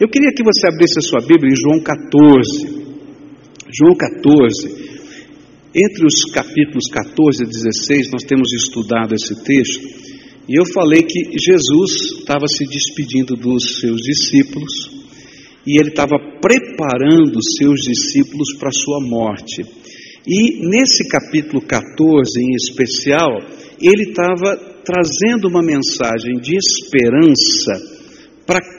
Eu queria que você abrisse a sua Bíblia em João 14. João 14. Entre os capítulos 14 e 16, nós temos estudado esse texto, e eu falei que Jesus estava se despedindo dos seus discípulos, e ele estava preparando os seus discípulos para a sua morte. E nesse capítulo 14 em especial, ele estava trazendo uma mensagem de esperança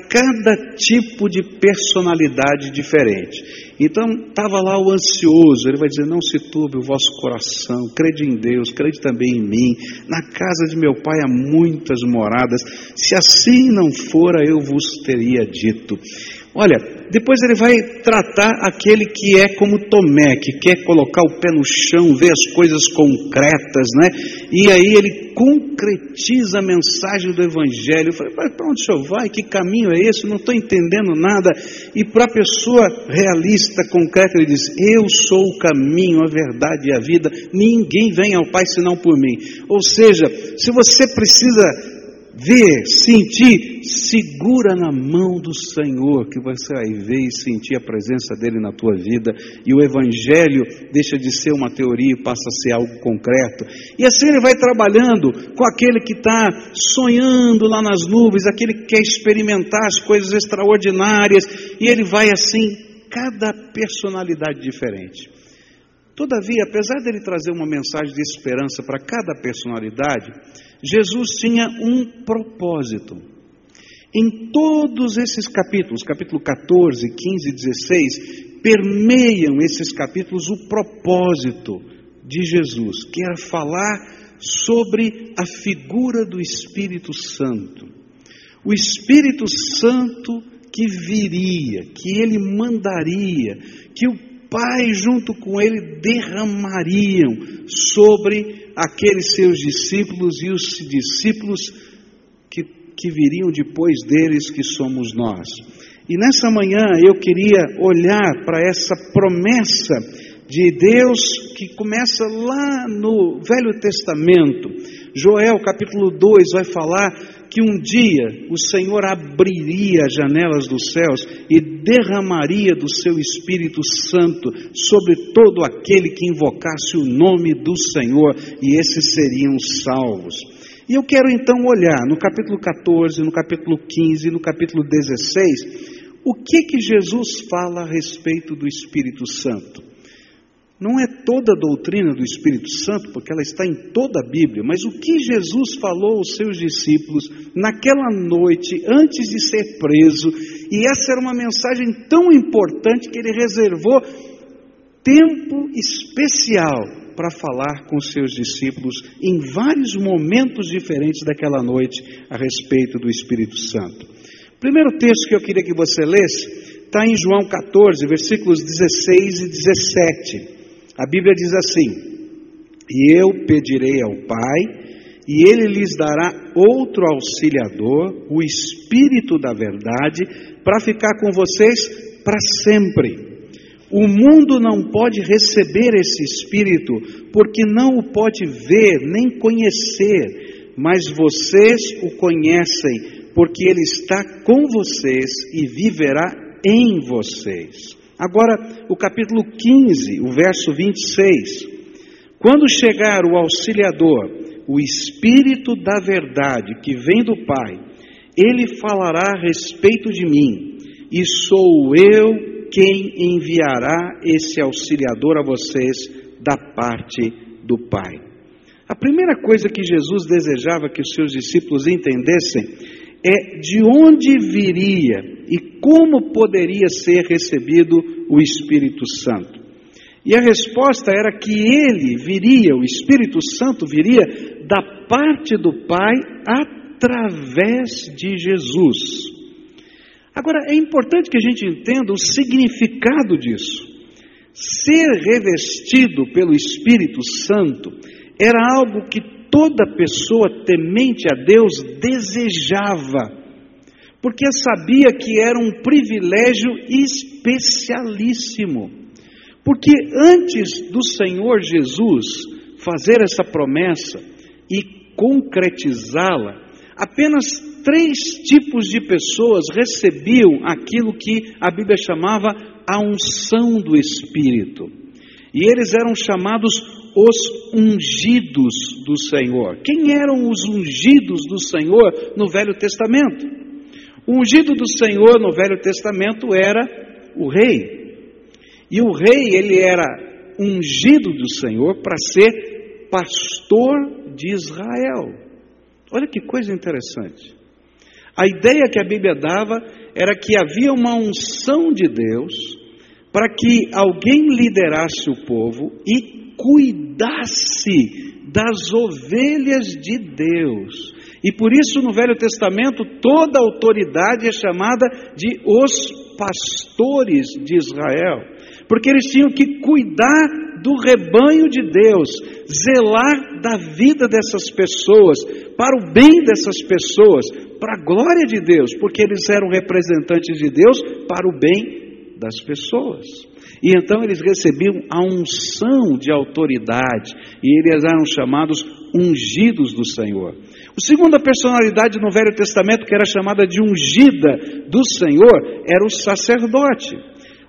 cada tipo de personalidade diferente. Então, estava lá o ansioso, ele vai dizer: Não se turbe o vosso coração, crede em Deus, crede também em mim. Na casa de meu pai há muitas moradas, se assim não fora, eu vos teria dito. Olha, depois ele vai tratar aquele que é como Tomé, que quer colocar o pé no chão, ver as coisas concretas, né? E aí ele concretiza a mensagem do Evangelho. Eu falei, para onde o senhor vai? Que caminho é esse? Não estou entendendo nada. E para a pessoa realista, concreta, ele diz: Eu sou o caminho, a verdade e a vida. Ninguém vem ao Pai senão por mim. Ou seja, se você precisa ver, sentir, segura na mão do Senhor, que você vai ver e sentir a presença dele na tua vida, e o Evangelho deixa de ser uma teoria e passa a ser algo concreto. E assim ele vai trabalhando com aquele que está sonhando lá nas nuvens, aquele que quer experimentar as coisas extraordinárias, e ele vai assim, cada personalidade diferente. Todavia, apesar dele trazer uma mensagem de esperança para cada personalidade, Jesus tinha um propósito. Em todos esses capítulos, capítulo 14, 15 e 16, permeiam esses capítulos o propósito de Jesus, que era falar sobre a figura do Espírito Santo. O Espírito Santo que viria, que ele mandaria, que o Pai junto com ele derramariam sobre aqueles seus discípulos e os discípulos que, que viriam depois deles, que somos nós. E nessa manhã eu queria olhar para essa promessa de Deus que começa lá no Velho Testamento. Joel capítulo 2 vai falar que um dia o Senhor abriria as janelas dos céus e derramaria do seu Espírito Santo sobre todo aquele que invocasse o nome do Senhor, e esses seriam salvos. E eu quero então olhar no capítulo 14, no capítulo 15, no capítulo 16, o que que Jesus fala a respeito do Espírito Santo. Não é toda a doutrina do Espírito Santo, porque ela está em toda a Bíblia, mas o que Jesus falou aos seus discípulos naquela noite, antes de ser preso, e essa era uma mensagem tão importante que ele reservou tempo especial para falar com seus discípulos em vários momentos diferentes daquela noite a respeito do Espírito Santo. O primeiro texto que eu queria que você lesse está em João 14, versículos 16 e 17. A Bíblia diz assim: E eu pedirei ao Pai, e ele lhes dará outro auxiliador, o Espírito da Verdade, para ficar com vocês para sempre. O mundo não pode receber esse Espírito, porque não o pode ver nem conhecer, mas vocês o conhecem, porque ele está com vocês e viverá em vocês. Agora, o capítulo 15, o verso 26. Quando chegar o auxiliador, o Espírito da Verdade que vem do Pai, ele falará a respeito de mim, e sou eu quem enviará esse auxiliador a vocês da parte do Pai. A primeira coisa que Jesus desejava que os seus discípulos entendessem é de onde viria e como poderia ser recebido o Espírito Santo. E a resposta era que ele viria, o Espírito Santo viria da parte do Pai através de Jesus. Agora, é importante que a gente entenda o significado disso. Ser revestido pelo Espírito Santo era algo que toda pessoa temente a Deus desejava, porque sabia que era um privilégio especialíssimo. Porque antes do Senhor Jesus fazer essa promessa e concretizá-la, apenas três tipos de pessoas recebiam aquilo que a Bíblia chamava a unção do Espírito. E eles eram chamados os ungidos do Senhor. Quem eram os ungidos do Senhor no Velho Testamento? O ungido do Senhor no Velho Testamento era o rei. E o rei, ele era ungido do Senhor para ser pastor de Israel. Olha que coisa interessante. A ideia que a Bíblia dava era que havia uma unção de Deus para que alguém liderasse o povo e cuidasse das ovelhas de Deus. E por isso no Velho Testamento toda autoridade é chamada de os pastores de Israel, porque eles tinham que cuidar do rebanho de Deus, zelar da vida dessas pessoas, para o bem dessas pessoas, para a glória de Deus, porque eles eram representantes de Deus para o bem das pessoas. E então eles recebiam a unção de autoridade, e eles eram chamados ungidos do Senhor. A segunda personalidade no Velho Testamento, que era chamada de ungida do Senhor, era o sacerdote.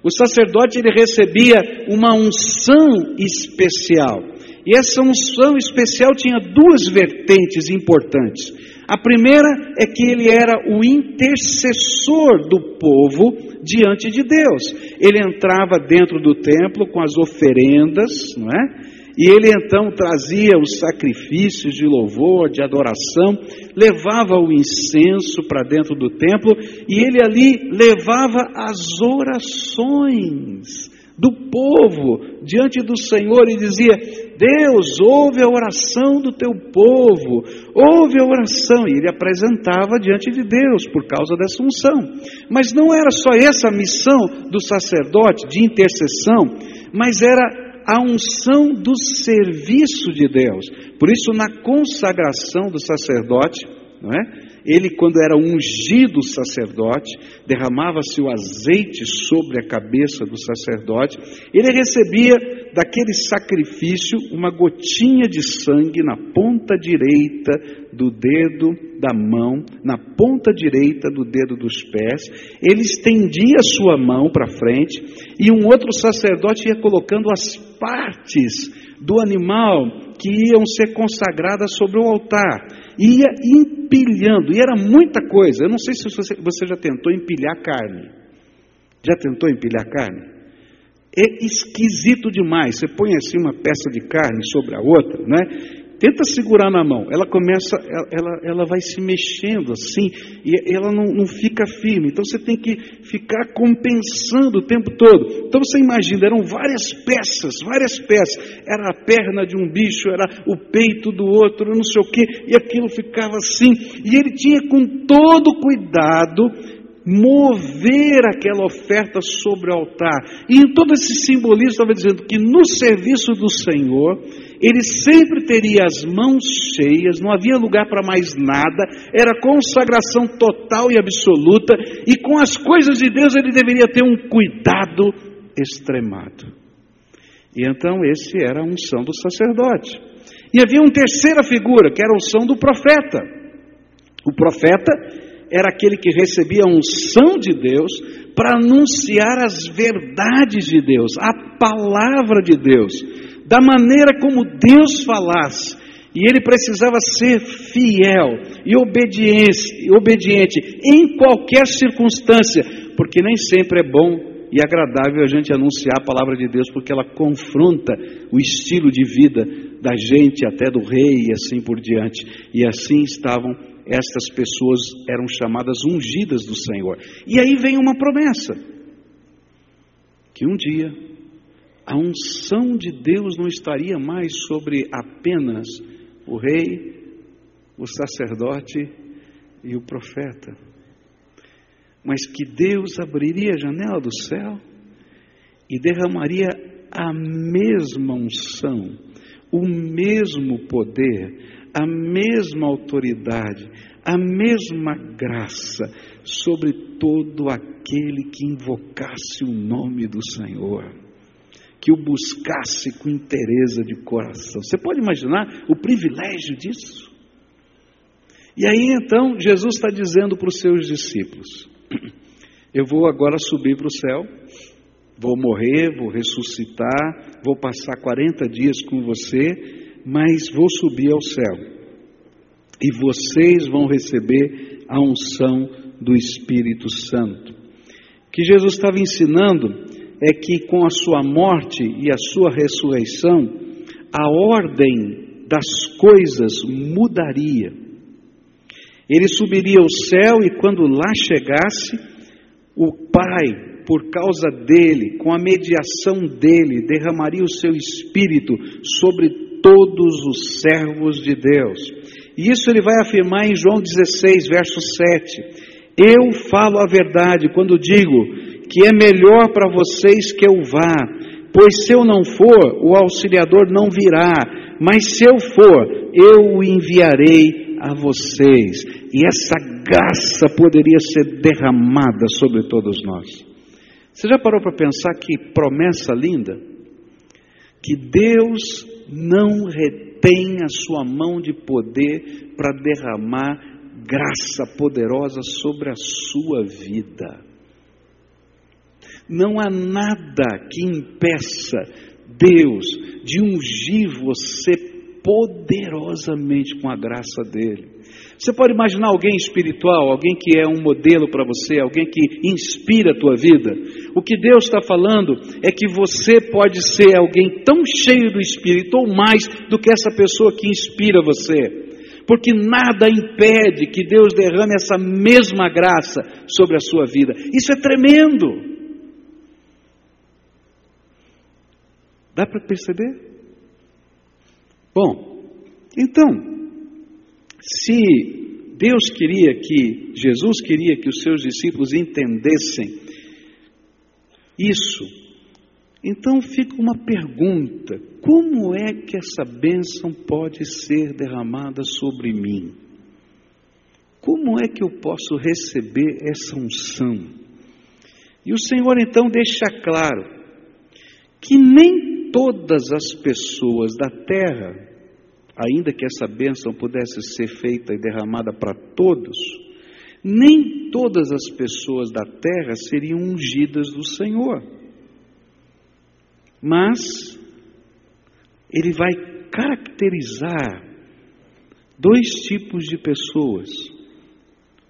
O sacerdote ele recebia uma unção especial. E essa unção especial tinha duas vertentes importantes. A primeira é que ele era o intercessor do povo diante de Deus. Ele entrava dentro do templo com as oferendas, não é? E ele então trazia os sacrifícios de louvor, de adoração, levava o incenso para dentro do templo e ele ali levava as orações do povo diante do Senhor e dizia: Deus, ouve a oração do teu povo, ouve a oração. E ele apresentava diante de Deus por causa dessa unção. Mas não era só essa a missão do sacerdote de intercessão, mas era a unção do serviço de Deus. Por isso, na consagração do sacerdote, não é? Ele, quando era ungido sacerdote, derramava-se o azeite sobre a cabeça do sacerdote, ele recebia daquele sacrifício uma gotinha de sangue na ponta direita do dedo da mão, na ponta direita do dedo dos pés, ele estendia a sua mão para frente e um outro sacerdote ia colocando as partes do animal que iam ser consagradas sobre o altar, ia empilhando, e era muita coisa. Eu não sei se você, já tentou empilhar carne. Já tentou empilhar carne? É esquisito demais. Você põe assim uma peça de carne sobre a outra, né? Tenta segurar na mão, ela começa, ela, ela vai se mexendo assim, e ela não, não fica firme. Então você tem que ficar compensando o tempo todo. Então você imagina, eram várias peças, várias peças. Era a perna de um bicho, era o peito do outro, não sei o quê, e aquilo ficava assim. E ele tinha com todo cuidado mover aquela oferta sobre o altar. E em todo esse simbolismo estava dizendo que no serviço do Senhor, ele sempre teria as mãos cheias, não havia lugar para mais nada, era consagração total e absoluta, e com as coisas de Deus ele deveria ter um cuidado extremado. E então esse era a unção do sacerdote. E havia uma terceira figura, que era a unção do profeta. O profeta era aquele que recebia a unção de Deus para anunciar as verdades de Deus, a palavra de Deus da maneira como Deus falasse. E ele precisava ser fiel e obediente, em qualquer circunstância, porque nem sempre é bom e agradável a gente anunciar a palavra de Deus, porque ela confronta o estilo de vida da gente, até do rei e assim por diante. E assim estavam estas pessoas, eram chamadas ungidas do Senhor. E aí vem uma promessa: que um dia a unção de Deus não estaria mais sobre apenas o rei, o sacerdote e o profeta, mas que Deus abriria a janela do céu e derramaria a mesma unção, o mesmo poder, a mesma autoridade, a mesma graça sobre todo aquele que invocasse o nome do Senhor que o buscasse com interesse de coração. Você pode imaginar o privilégio disso? E aí então Jesus está dizendo para os seus discípulos: Eu vou agora subir para o céu, vou morrer, vou ressuscitar, vou passar 40 dias com você, mas vou subir ao céu. E vocês vão receber a unção do Espírito Santo. O que Jesus estava ensinando é que com a sua morte e a sua ressurreição, a ordem das coisas mudaria. Ele subiria ao céu e quando lá chegasse, o Pai, por causa dele, com a mediação dele, derramaria o seu espírito sobre todos os servos de Deus. E isso ele vai afirmar em João 16, verso 7. Eu falo a verdade quando digo que é melhor para vocês que eu vá, pois se eu não for, o auxiliador não virá, mas se eu for, eu o enviarei a vocês. E essa graça poderia ser derramada sobre todos nós. Você já parou para pensar que promessa linda? Que Deus não retém a sua mão de poder para derramar graça poderosa sobre a sua vida. Não há nada que impeça Deus de ungir você poderosamente com a graça dele. Você pode imaginar alguém espiritual, alguém que é um modelo para você, alguém que inspira a tua vida. O que Deus está falando é que você pode ser alguém tão cheio do Espírito ou mais do que essa pessoa que inspira você porque nada impede que Deus derrame essa mesma graça sobre a sua vida. Isso é tremendo. Dá para perceber? Bom, então, se Deus queria que, Jesus queria que os seus discípulos entendessem isso, então fica uma pergunta: como é que essa bênção pode ser derramada sobre mim? Como é que eu posso receber essa unção? E o Senhor então deixa claro que nem todas as pessoas da terra, ainda que essa bênção pudesse ser feita e derramada para todos, nem todas as pessoas da terra seriam ungidas do Senhor. Mas ele vai caracterizar dois tipos de pessoas.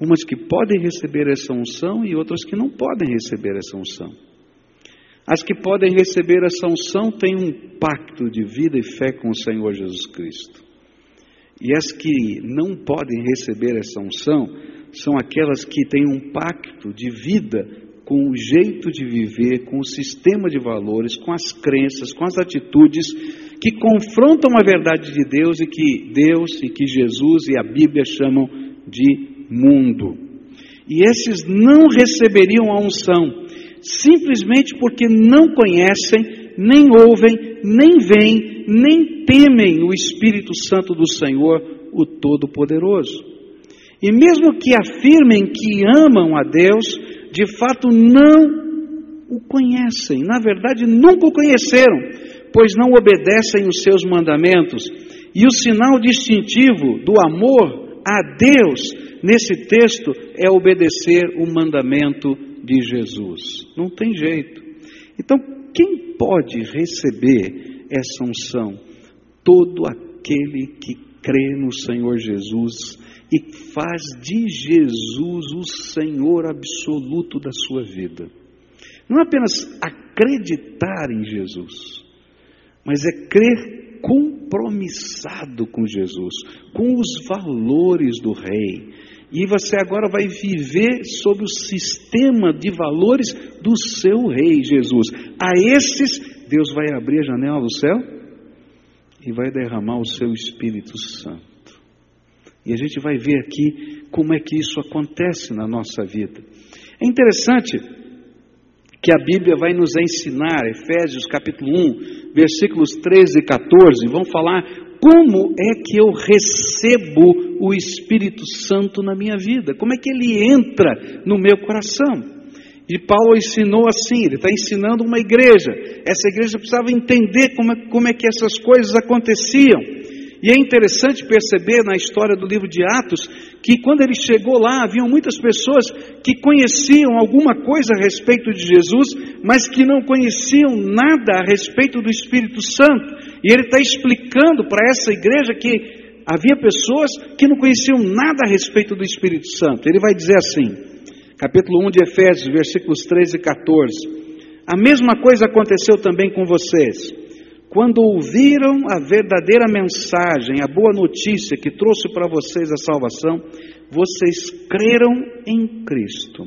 Umas que podem receber essa unção e outras que não podem receber essa unção. As que podem receber essa unção têm um pacto de vida e fé com o Senhor Jesus Cristo. E as que não podem receber essa unção são aquelas que têm um pacto de vida com o jeito de viver, com o sistema de valores, com as crenças, com as atitudes que confrontam a verdade de Deus e que Deus e que Jesus e a Bíblia chamam de mundo. E esses não receberiam a unção, simplesmente porque não conhecem, nem ouvem, nem veem, nem temem o Espírito Santo do Senhor, o Todo-Poderoso. E mesmo que afirmem que amam a Deus, de fato não o conhecem, na verdade nunca o conheceram, pois não obedecem os seus mandamentos. E o sinal distintivo do amor a Deus nesse texto é obedecer o mandamento de Jesus. Não tem jeito. Então, quem pode receber essa unção? Todo aquele que crê no Senhor Jesus e faz de Jesus o Senhor absoluto da sua vida. Não é apenas acreditar em Jesus, mas é crer compromissado com Jesus, com os valores do Rei. E você agora vai viver sob o sistema de valores do seu Rei Jesus. A esses, Deus vai abrir a janela do céu e vai derramar o seu Espírito Santo. E a gente vai ver aqui como é que isso acontece na nossa vida. É interessante que a Bíblia vai nos ensinar, Efésios capítulo 1, versículos 13 e 14, vão falar como é que eu recebo o Espírito Santo na minha vida, como é que ele entra no meu coração. E Paulo ensinou assim, ele está ensinando uma igreja. Essa igreja precisava entender como é, como é que essas coisas aconteciam. E é interessante perceber na história do livro de Atos que quando ele chegou lá, haviam muitas pessoas que conheciam alguma coisa a respeito de Jesus, mas que não conheciam nada a respeito do Espírito Santo. E ele está explicando para essa igreja que havia pessoas que não conheciam nada a respeito do Espírito Santo. Ele vai dizer assim, capítulo 1 de Efésios, versículos 13 e 14: A mesma coisa aconteceu também com vocês. Quando ouviram a verdadeira mensagem, a boa notícia que trouxe para vocês a salvação, vocês creram em Cristo.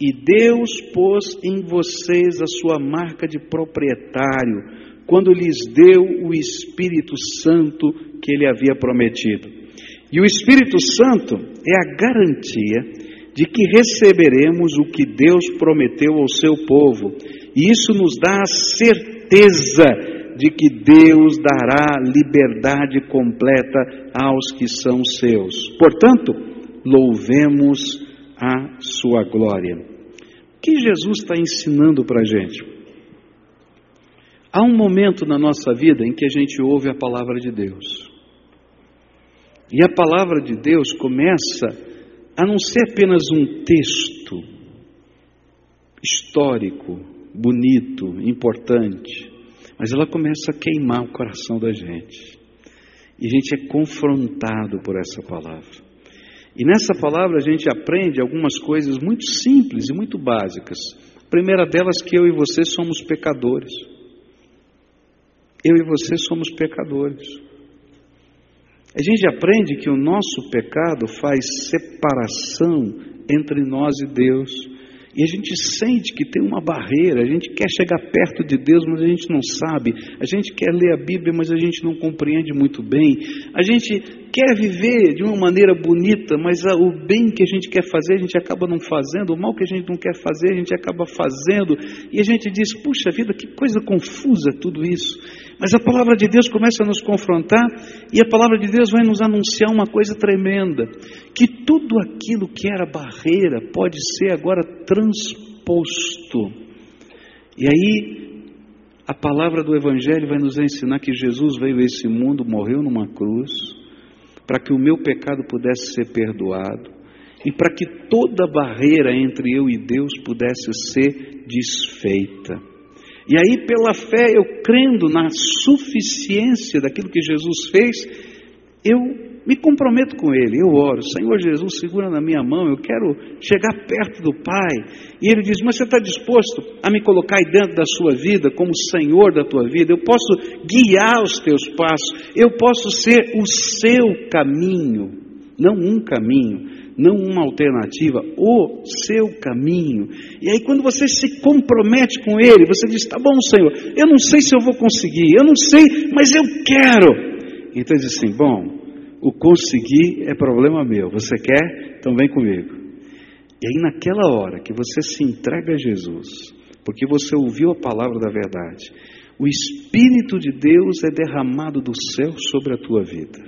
E Deus pôs em vocês a sua marca de proprietário, quando lhes deu o Espírito Santo que ele havia prometido. E o Espírito Santo é a garantia de que receberemos o que Deus prometeu ao seu povo. E isso nos dá a certeza de que Deus dará liberdade completa aos que são seus. Portanto, louvemos a sua glória. O que Jesus está ensinando para a gente? Há um momento na nossa vida em que a gente ouve a palavra de Deus. E a palavra de Deus começa a não ser apenas um texto histórico, bonito, importante mas ela começa a queimar o coração da gente. E a gente é confrontado por essa palavra. E nessa palavra a gente aprende algumas coisas muito simples e muito básicas. A primeira delas que eu e você somos pecadores. Eu e você somos pecadores. A gente aprende que o nosso pecado faz separação entre nós e Deus. E a gente sente que tem uma barreira, a gente quer chegar perto de Deus, mas a gente não sabe. A gente quer ler a Bíblia, mas a gente não compreende muito bem. A gente quer viver de uma maneira bonita, mas o bem que a gente quer fazer, a gente acaba não fazendo. O mal que a gente não quer fazer, a gente acaba fazendo. E a gente diz: puxa vida, que coisa confusa tudo isso. Mas a palavra de Deus começa a nos confrontar e a palavra de Deus vai nos anunciar uma coisa tremenda: que tudo aquilo que era barreira pode ser agora transposto. E aí, a palavra do Evangelho vai nos ensinar que Jesus veio a esse mundo, morreu numa cruz, para que o meu pecado pudesse ser perdoado e para que toda barreira entre eu e Deus pudesse ser desfeita. E aí, pela fé, eu crendo na suficiência daquilo que Jesus fez, eu me comprometo com Ele, eu oro, Senhor Jesus, segura na minha mão, eu quero chegar perto do Pai. E Ele diz: Mas você está disposto a me colocar aí dentro da sua vida, como Senhor da tua vida? Eu posso guiar os teus passos, eu posso ser o seu caminho, não um caminho, não uma alternativa, o seu caminho. E aí, quando você se compromete com Ele, você diz: Tá bom, Senhor, eu não sei se eu vou conseguir, eu não sei, mas eu quero. Então, diz assim: Bom, o conseguir é problema meu, você quer? Então vem comigo. E aí, naquela hora que você se entrega a Jesus, porque você ouviu a palavra da verdade, o Espírito de Deus é derramado do céu sobre a tua vida.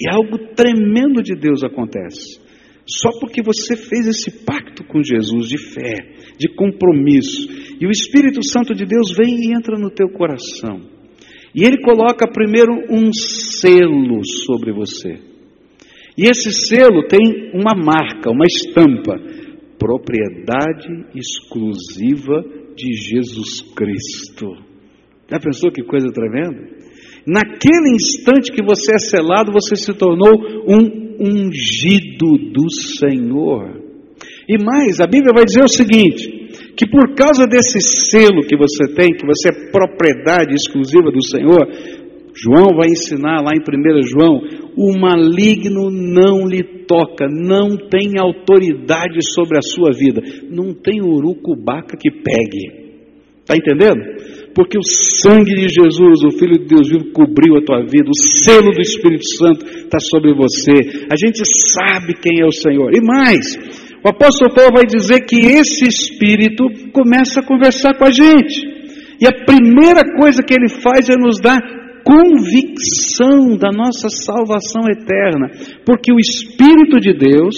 E algo tremendo de Deus acontece. Só porque você fez esse pacto com Jesus de fé, de compromisso. E o Espírito Santo de Deus vem e entra no teu coração. E ele coloca primeiro um selo sobre você. E esse selo tem uma marca, uma estampa: propriedade exclusiva de Jesus Cristo. Já pensou que coisa tremenda? Naquele instante que você é selado, você se tornou um ungido do Senhor. E mais, a Bíblia vai dizer o seguinte: que por causa desse selo que você tem, que você é propriedade exclusiva do Senhor, João vai ensinar lá em 1 João: o maligno não lhe toca, não tem autoridade sobre a sua vida, não tem urucubaca que pegue. Está entendendo? porque o sangue de Jesus, o Filho de Deus vivo, cobriu a tua vida, o selo do Espírito Santo está sobre você. A gente sabe quem é o Senhor. E mais, o apóstolo Paulo vai dizer que esse Espírito começa a conversar com a gente. E a primeira coisa que ele faz é nos dar convicção da nossa salvação eterna, porque o Espírito de Deus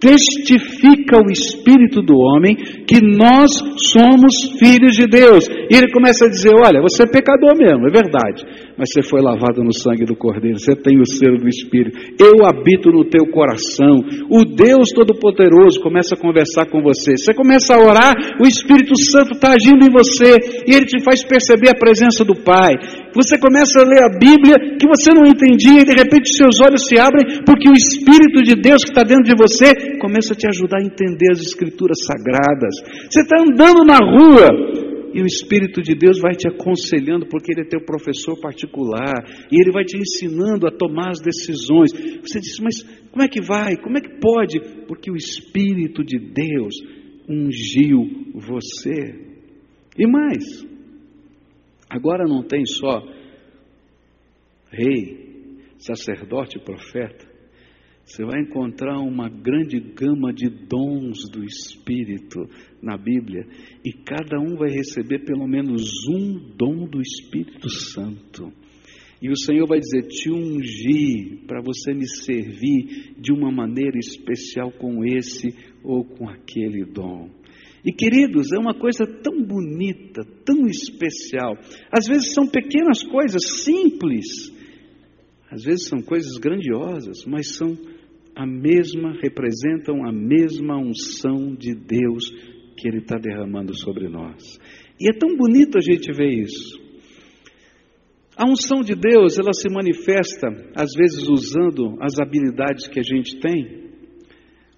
testifica o espírito do homem que nós somos filhos de Deus. E ele começa a dizer: Olha, você é pecador mesmo, é verdade, mas você foi lavado no sangue do Cordeiro, você tem o selo do Espírito, eu habito no teu coração. O Deus Todo-Poderoso começa a conversar com você. Você começa a orar, o Espírito Santo está agindo em você e ele te faz perceber a presença do Pai. Você começa a ler a Bíblia que você não entendia e de repente seus olhos se abrem porque o Espírito de Deus que está dentro de você começa a te ajudar a entender as Escrituras sagradas. Você está andando na rua e o Espírito de Deus vai te aconselhando, porque Ele é teu professor particular, e Ele vai te ensinando a tomar as decisões. Você diz, mas como é que vai? Como é que pode? Porque o Espírito de Deus ungiu você. E mais, agora não tem só rei, sacerdote e profeta, você vai encontrar uma grande gama de dons do Espírito na Bíblia, e cada um vai receber pelo menos um dom do Espírito Santo. E o Senhor vai dizer: Te ungi para você me servir de uma maneira especial com esse ou com aquele dom. E queridos, é uma coisa tão bonita, tão especial. Às vezes são pequenas coisas simples, às vezes são coisas grandiosas, mas são a mesma, representam a mesma unção de Deus que Ele está derramando sobre nós. E é tão bonito a gente ver isso. A unção de Deus, ela se manifesta, às vezes, usando as habilidades que a gente tem,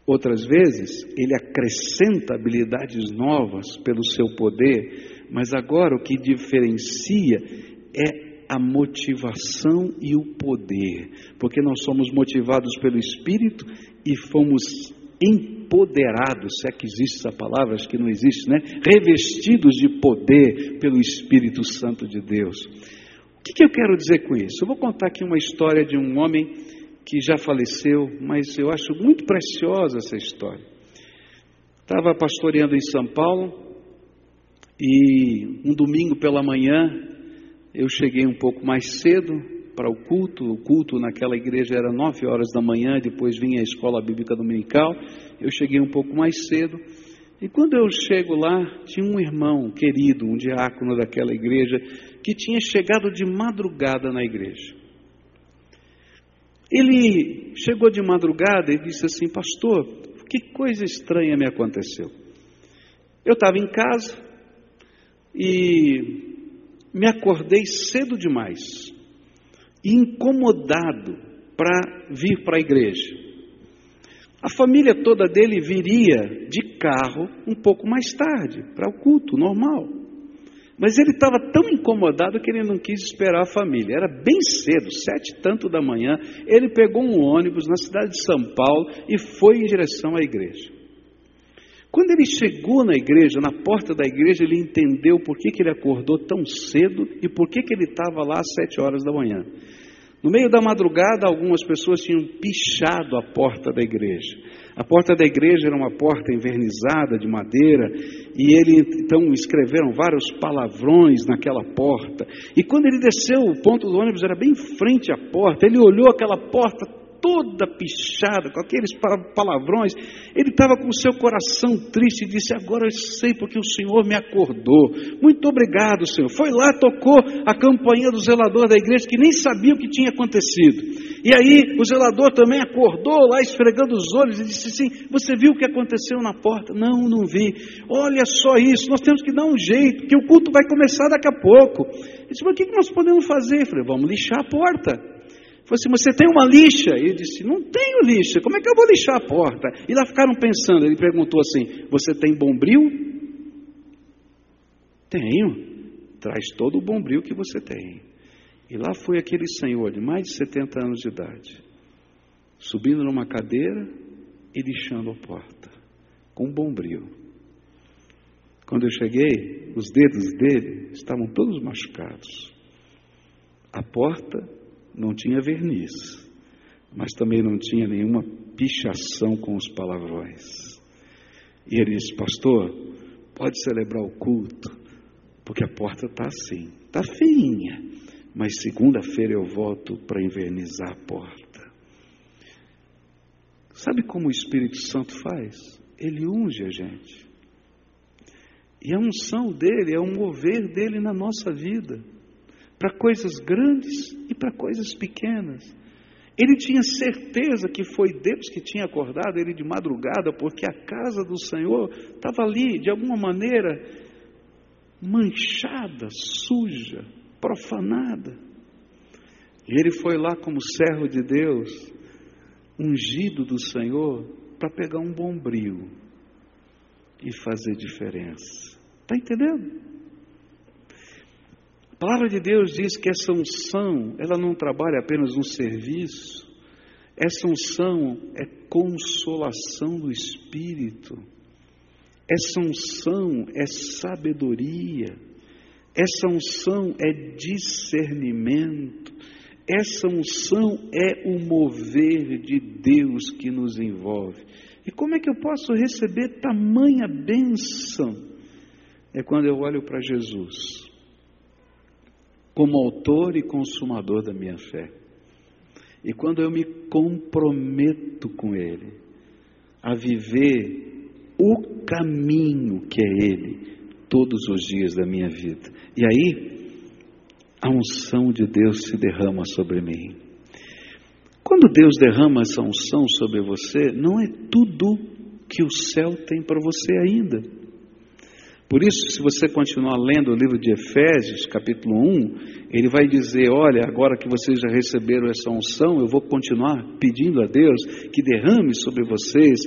outras vezes, Ele acrescenta habilidades novas pelo seu poder, mas agora o que diferencia é a motivação e o poder, porque nós somos motivados pelo Espírito e fomos empoderados, se é que existe essa palavra, acho que não existe, né? Revestidos de poder pelo Espírito Santo de Deus. O que, que eu quero dizer com isso? Eu vou contar aqui uma história de um homem que já faleceu, mas eu acho muito preciosa essa história. Estava pastoreando em São Paulo e um domingo pela manhã eu cheguei um pouco mais cedo para o culto. O culto naquela igreja era nove horas da manhã, depois vinha a escola bíblica dominical. Eu cheguei um pouco mais cedo. E quando eu chego lá, tinha um irmão querido, um diácono daquela igreja, que tinha chegado de madrugada na igreja. Ele chegou de madrugada e disse assim: Pastor, que coisa estranha me aconteceu. Eu estava em casa e me acordei cedo demais, incomodado para vir para a igreja. A família toda dele viria de carro um pouco mais tarde, para o culto normal. Mas ele estava tão incomodado que ele não quis esperar a família. Era bem cedo, sete tanto da manhã. Ele pegou um ônibus na cidade de São Paulo e foi em direção à igreja. Quando ele chegou na igreja, na porta da igreja, ele entendeu por que, que ele acordou tão cedo e por que, que ele estava lá às sete horas da manhã. No meio da madrugada, algumas pessoas tinham pichado a porta da igreja. A porta da igreja era uma porta envernizada de madeira, e ele então escreveram vários palavrões naquela porta. E quando ele desceu, o ponto do ônibus era bem frente à porta. Ele olhou aquela porta toda pichada, com aqueles palavrões, ele estava com o seu coração triste e disse: Agora eu sei porque o Senhor me acordou. Muito obrigado, Senhor. Foi lá, tocou a campainha do zelador da igreja, que nem sabia o que tinha acontecido. E aí o zelador também acordou lá, esfregando os olhos, e disse assim: Você viu o que aconteceu na porta? Não, não vi. Olha só isso, nós temos que dar um jeito, que o culto vai começar daqui a pouco. Ele disse: Mas o que nós podemos fazer? Eu falei: Vamos lixar a porta. Assim, você tem uma lixa? Ele disse, não tenho lixa, como é que eu vou lixar a porta? E lá ficaram pensando, ele perguntou assim, você tem bombril? Tenho. Traz todo o bombril que você tem. E lá foi aquele senhor de mais de 70 anos de idade, subindo numa cadeira e lixando a porta, com um bombril. Quando eu cheguei, os dedos dele estavam todos machucados. A porta não tinha verniz, mas também não tinha nenhuma pichação com os palavrões. E ele disse: Pastor, pode celebrar o culto, porque a porta está assim, está feinha, mas segunda-feira eu volto para invernizar a porta. Sabe como o Espírito Santo faz? Ele unge a gente. E a unção dele é um mover dele na nossa vida, para coisas grandes e para coisas pequenas. Ele tinha certeza que foi Deus que tinha acordado ele de madrugada, porque a casa do Senhor estava ali, de alguma maneira, manchada, suja, profanada. E ele foi lá como servo de Deus, ungido do Senhor, para pegar um bombril e fazer diferença. Está entendendo? Palavra de Deus diz que essa unção, ela não trabalha apenas no serviço, essa unção é consolação do Espírito, essa unção é sabedoria, essa unção é discernimento, essa unção é o mover de Deus que nos envolve. E como é que eu posso receber tamanha bênção? É quando eu olho para Jesus, como autor e consumador da minha fé. E quando eu me comprometo com Ele, a viver o caminho que é Ele, todos os dias da minha vida. E aí, a unção de Deus se derrama sobre mim. Quando Deus derrama essa unção sobre você, não é tudo que o céu tem para você ainda. Por isso, se você continuar lendo o livro de Efésios, capítulo 1, ele vai dizer: Olha, agora que vocês já receberam essa unção, eu vou continuar pedindo a Deus que derrame sobre vocês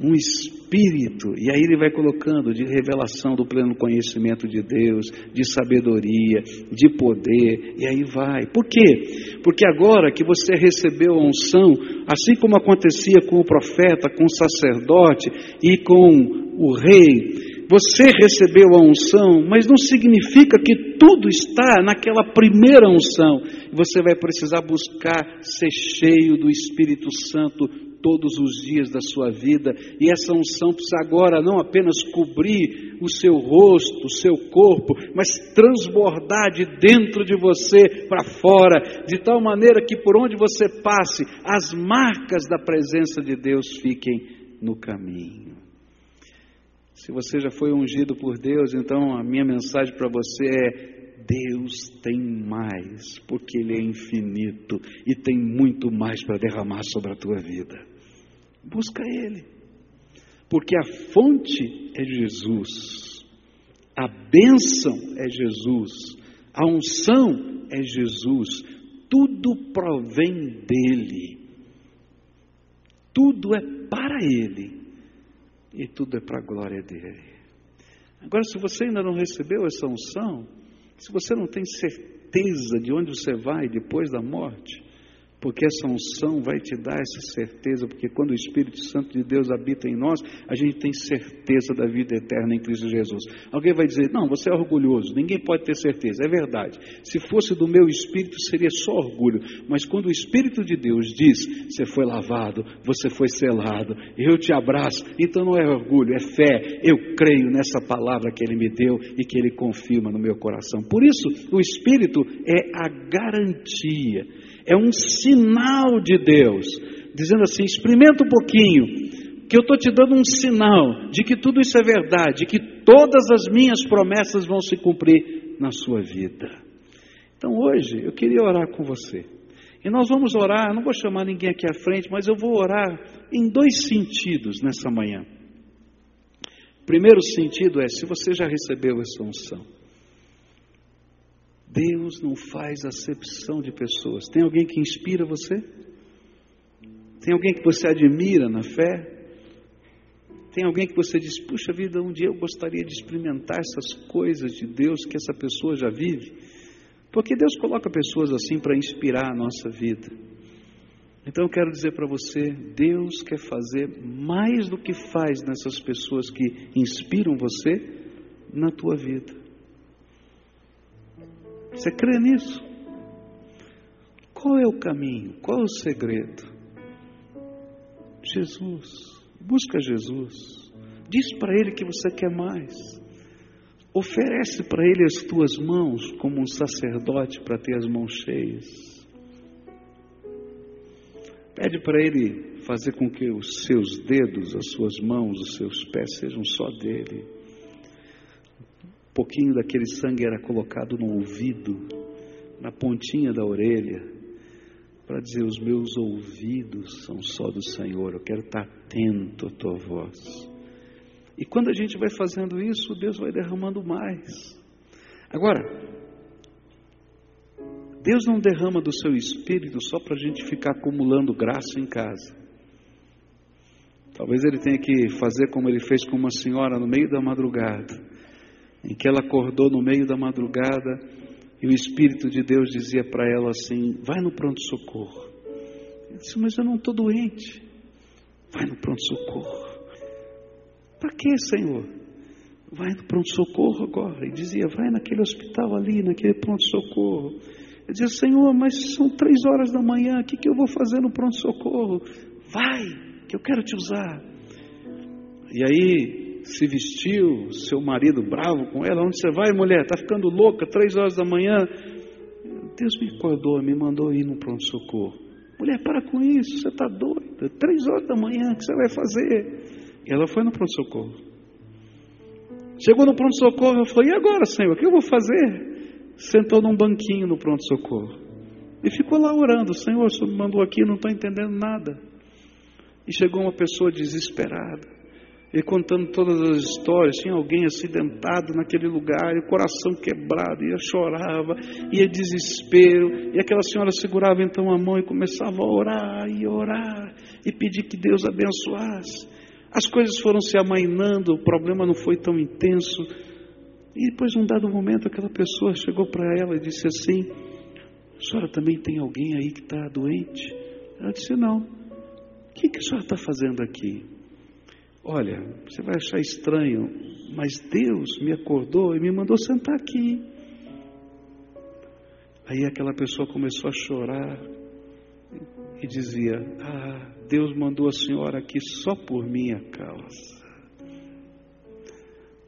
um espírito. E aí ele vai colocando de revelação do pleno conhecimento de Deus, de sabedoria, de poder, e aí vai. Por quê? Porque agora que você recebeu a unção, assim como acontecia com o profeta, com o sacerdote e com o rei, você recebeu a unção, mas não significa que tudo está naquela primeira unção. Você vai precisar buscar ser cheio do Espírito Santo todos os dias da sua vida, e essa unção precisa agora não apenas cobrir o seu rosto, o seu corpo, mas transbordar de dentro de você para fora, de tal maneira que por onde você passe, as marcas da presença de Deus fiquem no caminho. Se você já foi ungido por Deus, então a minha mensagem para você é: Deus tem mais, porque Ele é infinito e tem muito mais para derramar sobre a tua vida. Busca Ele, porque a fonte é Jesus, a bênção é Jesus, a unção é Jesus, tudo provém dEle, tudo é para Ele e tudo é para a glória dele. Agora, se você ainda não recebeu essa unção, se você não tem certeza de onde você vai depois da morte, porque essa unção vai te dar essa certeza, porque quando o Espírito Santo de Deus habita em nós, a gente tem certeza da vida eterna em Cristo Jesus. Alguém vai dizer, não, você é orgulhoso, ninguém pode ter certeza. É verdade. Se fosse do meu espírito, seria só orgulho. Mas quando o Espírito de Deus diz, você foi lavado, você foi selado, eu te abraço, então não é orgulho, é fé. Eu creio nessa palavra que Ele me deu e que Ele confirma no meu coração. Por isso, o Espírito é a garantia é um sinal de Deus, dizendo assim: experimenta um pouquinho, que eu estou te dando um sinal de que tudo isso é verdade, de que todas as minhas promessas vão se cumprir na sua vida. Então hoje eu queria orar com você. E nós vamos orar, não vou chamar ninguém aqui à frente, mas eu vou orar em dois sentidos nessa manhã. Primeiro sentido é: se você já recebeu essa unção, Deus não faz acepção de pessoas. Tem alguém que inspira você? Tem alguém que você admira na fé? Tem alguém que você diz, puxa vida, um dia eu gostaria de experimentar essas coisas de Deus que essa pessoa já vive? Porque Deus coloca pessoas assim para inspirar a nossa vida. Então eu quero dizer para você: Deus quer fazer mais do que faz nessas pessoas que inspiram você na tua vida. Você crê nisso? Qual é o caminho? Qual é o segredo? Jesus. Busca Jesus. Diz para Ele que você quer mais. Oferece para Ele as tuas mãos como um sacerdote para ter as mãos cheias. Pede para Ele fazer com que os seus dedos, as suas mãos, os seus pés sejam só dele. Um pouquinho daquele sangue era colocado no ouvido, na pontinha da orelha, para dizer: Os meus ouvidos são só do Senhor, eu quero estar atento à tua voz. E quando a gente vai fazendo isso, Deus vai derramando mais. Agora, Deus não derrama do seu espírito só para a gente ficar acumulando graça em casa. Talvez ele tenha que fazer como ele fez com uma senhora no meio da madrugada, em que ela acordou no meio da madrugada e o Espírito de Deus dizia para ela assim: Vai no pronto-socorro. Eu disse: Mas eu não estou doente. Vai no pronto-socorro. Para que, Senhor? Vai no pronto-socorro agora. E dizia: Vai naquele hospital ali, naquele pronto-socorro. Eu dizia: Senhor, mas são três horas da manhã, o que, que eu vou fazer no pronto-socorro? Vai, que eu quero te usar. E aí se vestiu, seu marido bravo com ela, onde você vai, mulher? Está ficando louca, três horas da manhã. Deus me acordou, me mandou ir no pronto-socorro. Mulher, para com isso, você está doida. Três horas da manhã, o que você vai fazer? E ela foi no pronto-socorro. Chegou no pronto-socorro, eu falei, e agora, Senhor, o que eu vou fazer? Sentou num banquinho no pronto-socorro. E ficou lá orando, Senhor, o Senhor me mandou aqui, não estou entendendo nada. E chegou uma pessoa desesperada. Ele contando todas as histórias, tinha alguém acidentado naquele lugar, e o coração quebrado, ia chorava, ia desespero, e aquela senhora segurava então a mão e começava a orar e orar, e pedir que Deus abençoasse. As coisas foram se amainando, o problema não foi tão intenso. E depois, num dado momento, aquela pessoa chegou para ela e disse assim: A senhora também tem alguém aí que está doente? Ela disse: Não. O que, que a senhora está fazendo aqui? Olha, você vai achar estranho, mas Deus me acordou e me mandou sentar aqui. Aí aquela pessoa começou a chorar e dizia: Ah, Deus mandou a senhora aqui só por minha causa.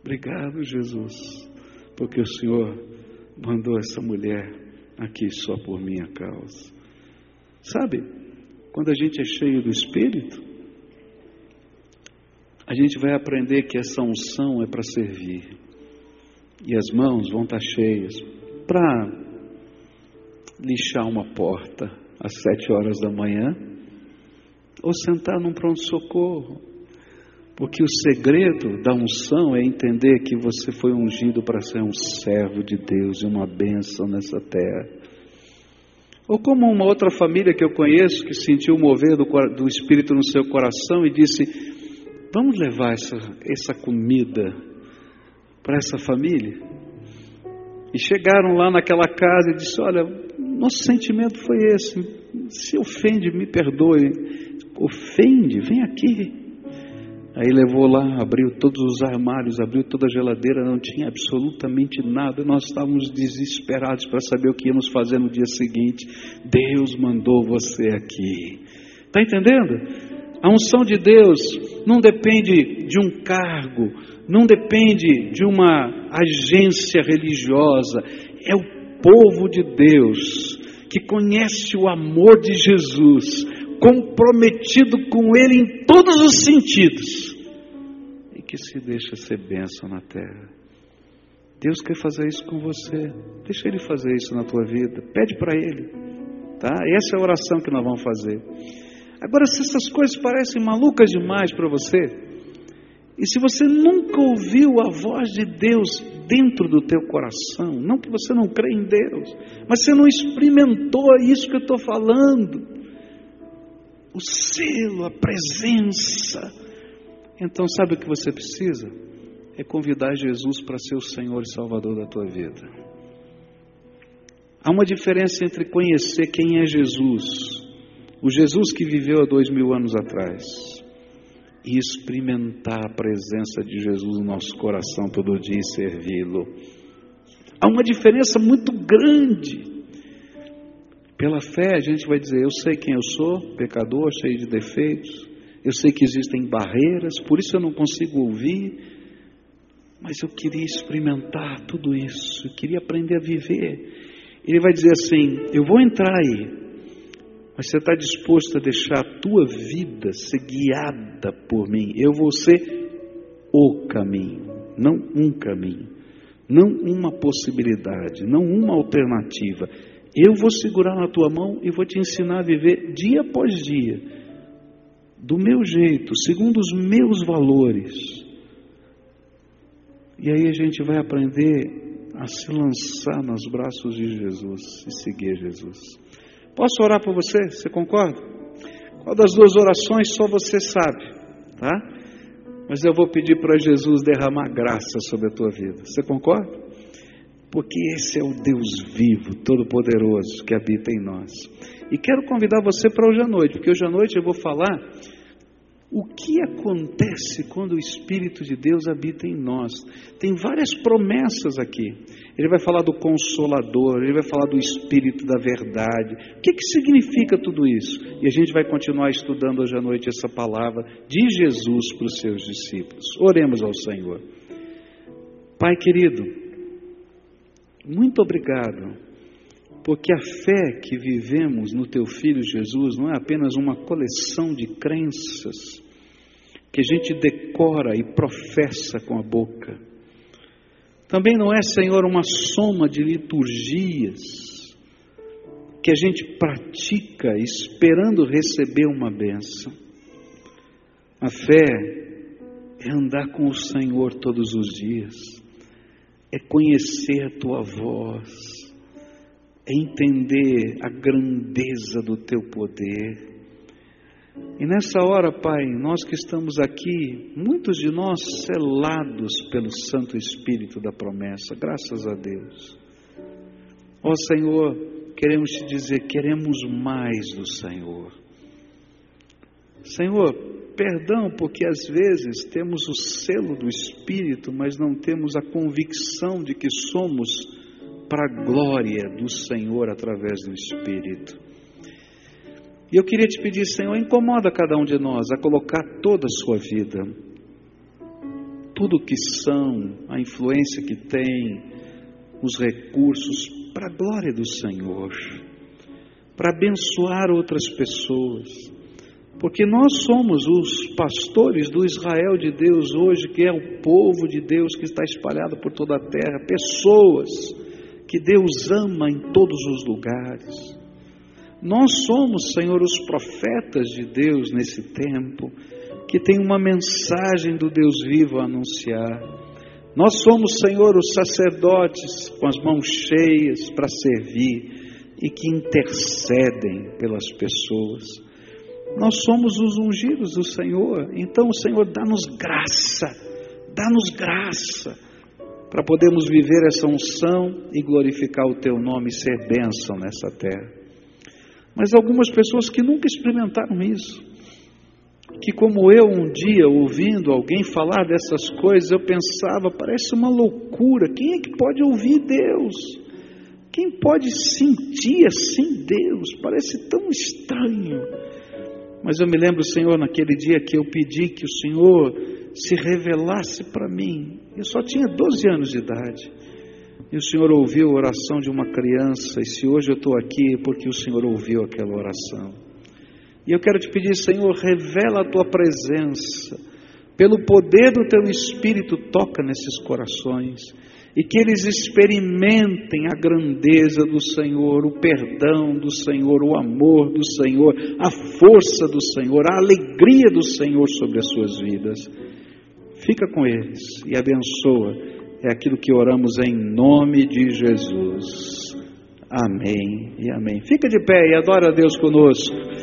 Obrigado, Jesus, porque o Senhor mandou essa mulher aqui só por minha causa. Sabe, quando a gente é cheio do Espírito, a gente vai aprender que essa unção é para servir. E as mãos vão estar cheias para lixar uma porta às sete horas da manhã ou sentar num pronto-socorro. Porque o segredo da unção é entender que você foi ungido para ser um servo de Deus e uma bênção nessa terra. Ou como uma outra família que eu conheço que sentiu o mover do, do Espírito no seu coração e disse: Vamos levar essa, essa comida para essa família? E chegaram lá naquela casa e disse: Olha, nosso sentimento foi esse. Se ofende, me perdoe. Ofende, vem aqui. Aí levou lá, abriu todos os armários, abriu toda a geladeira, não tinha absolutamente nada. Nós estávamos desesperados para saber o que íamos fazer no dia seguinte. Deus mandou você aqui. Está entendendo? A unção de Deus não depende de um cargo, não depende de uma agência religiosa, é o povo de Deus que conhece o amor de Jesus, comprometido com Ele em todos os sentidos e que se deixa ser bênção na terra. Deus quer fazer isso com você, deixa Ele fazer isso na tua vida, pede para Ele, tá? Essa é a oração que nós vamos fazer. Agora, se essas coisas parecem malucas demais para você, e se você nunca ouviu a voz de Deus dentro do teu coração, não que você não crê em Deus, mas você não experimentou isso que eu estou falando, o selo, a presença, então sabe o que você precisa? É convidar Jesus para ser o Senhor e Salvador da tua vida. Há uma diferença entre conhecer quem é Jesus o Jesus que viveu há dois mil anos atrás e experimentar a presença de Jesus no nosso coração todo dia e servi-lo. Há uma diferença muito grande. Pela fé, a gente vai dizer: Eu sei quem eu sou, pecador, cheio de defeitos. Eu sei que existem barreiras, por isso eu não consigo ouvir. Mas eu queria experimentar tudo isso, eu queria aprender a viver. Ele vai dizer assim: Eu vou entrar aí, Mas você está disposto a deixar a tua vida ser guiada por mim? Eu vou ser o caminho, não um caminho, não uma possibilidade, não uma alternativa. Eu vou segurar na tua mão e vou te ensinar a viver dia após dia, do meu jeito, segundo os meus valores. E aí a gente vai aprender a se lançar nos braços de Jesus e seguir Jesus. Posso orar por você? Você concorda? Qual das duas orações só você sabe, tá? Mas eu vou pedir para Jesus derramar graça sobre a tua vida. Você concorda? Porque esse é o Deus vivo, todo-poderoso que habita em nós. E quero convidar você para hoje à noite, porque hoje à noite eu vou falar o que acontece quando o Espírito de Deus habita em nós? Tem várias promessas aqui. Ele vai falar do Consolador, ele vai falar do Espírito da Verdade. O que, que significa tudo isso? E a gente vai continuar estudando hoje à noite essa palavra de Jesus para os seus discípulos. Oremos ao Senhor. Pai querido, muito obrigado porque a fé que vivemos no Teu Filho Jesus não é apenas uma coleção de crenças, que a gente decora e professa com a boca. Também não é, Senhor, uma soma de liturgias que a gente pratica esperando receber uma benção. A fé é andar com o Senhor todos os dias, é conhecer a tua voz, é entender a grandeza do teu poder e nessa hora, Pai, nós que estamos aqui, muitos de nós selados pelo Santo Espírito da promessa, graças a Deus. Ó Senhor, queremos te dizer, queremos mais do Senhor. Senhor, perdão, porque às vezes temos o selo do Espírito, mas não temos a convicção de que somos para a glória do Senhor através do Espírito. E eu queria te pedir, Senhor, incomoda cada um de nós a colocar toda a sua vida, tudo o que são, a influência que tem, os recursos, para a glória do Senhor, para abençoar outras pessoas, porque nós somos os pastores do Israel de Deus hoje, que é o povo de Deus que está espalhado por toda a terra, pessoas que Deus ama em todos os lugares. Nós somos, Senhor, os profetas de Deus nesse tempo, que tem uma mensagem do Deus vivo a anunciar. Nós somos, Senhor, os sacerdotes com as mãos cheias para servir e que intercedem pelas pessoas. Nós somos os ungidos do Senhor, então, Senhor, dá-nos graça, dá-nos graça para podermos viver essa unção e glorificar o Teu nome e ser bênção nessa terra. Mas algumas pessoas que nunca experimentaram isso, que como eu um dia ouvindo alguém falar dessas coisas, eu pensava, parece uma loucura. Quem é que pode ouvir Deus? Quem pode sentir assim Deus? Parece tão estranho. Mas eu me lembro, Senhor, naquele dia que eu pedi que o Senhor se revelasse para mim. Eu só tinha 12 anos de idade. E o Senhor ouviu a oração de uma criança, e se hoje eu estou aqui é porque o Senhor ouviu aquela oração. E eu quero te pedir, Senhor, revela a tua presença, pelo poder do teu Espírito, toca nesses corações, e que eles experimentem a grandeza do Senhor, o perdão do Senhor, o amor do Senhor, a força do Senhor, a alegria do Senhor sobre as suas vidas. Fica com eles e abençoa é aquilo que oramos em nome de Jesus. Amém e amém. Fica de pé e adora a Deus conosco.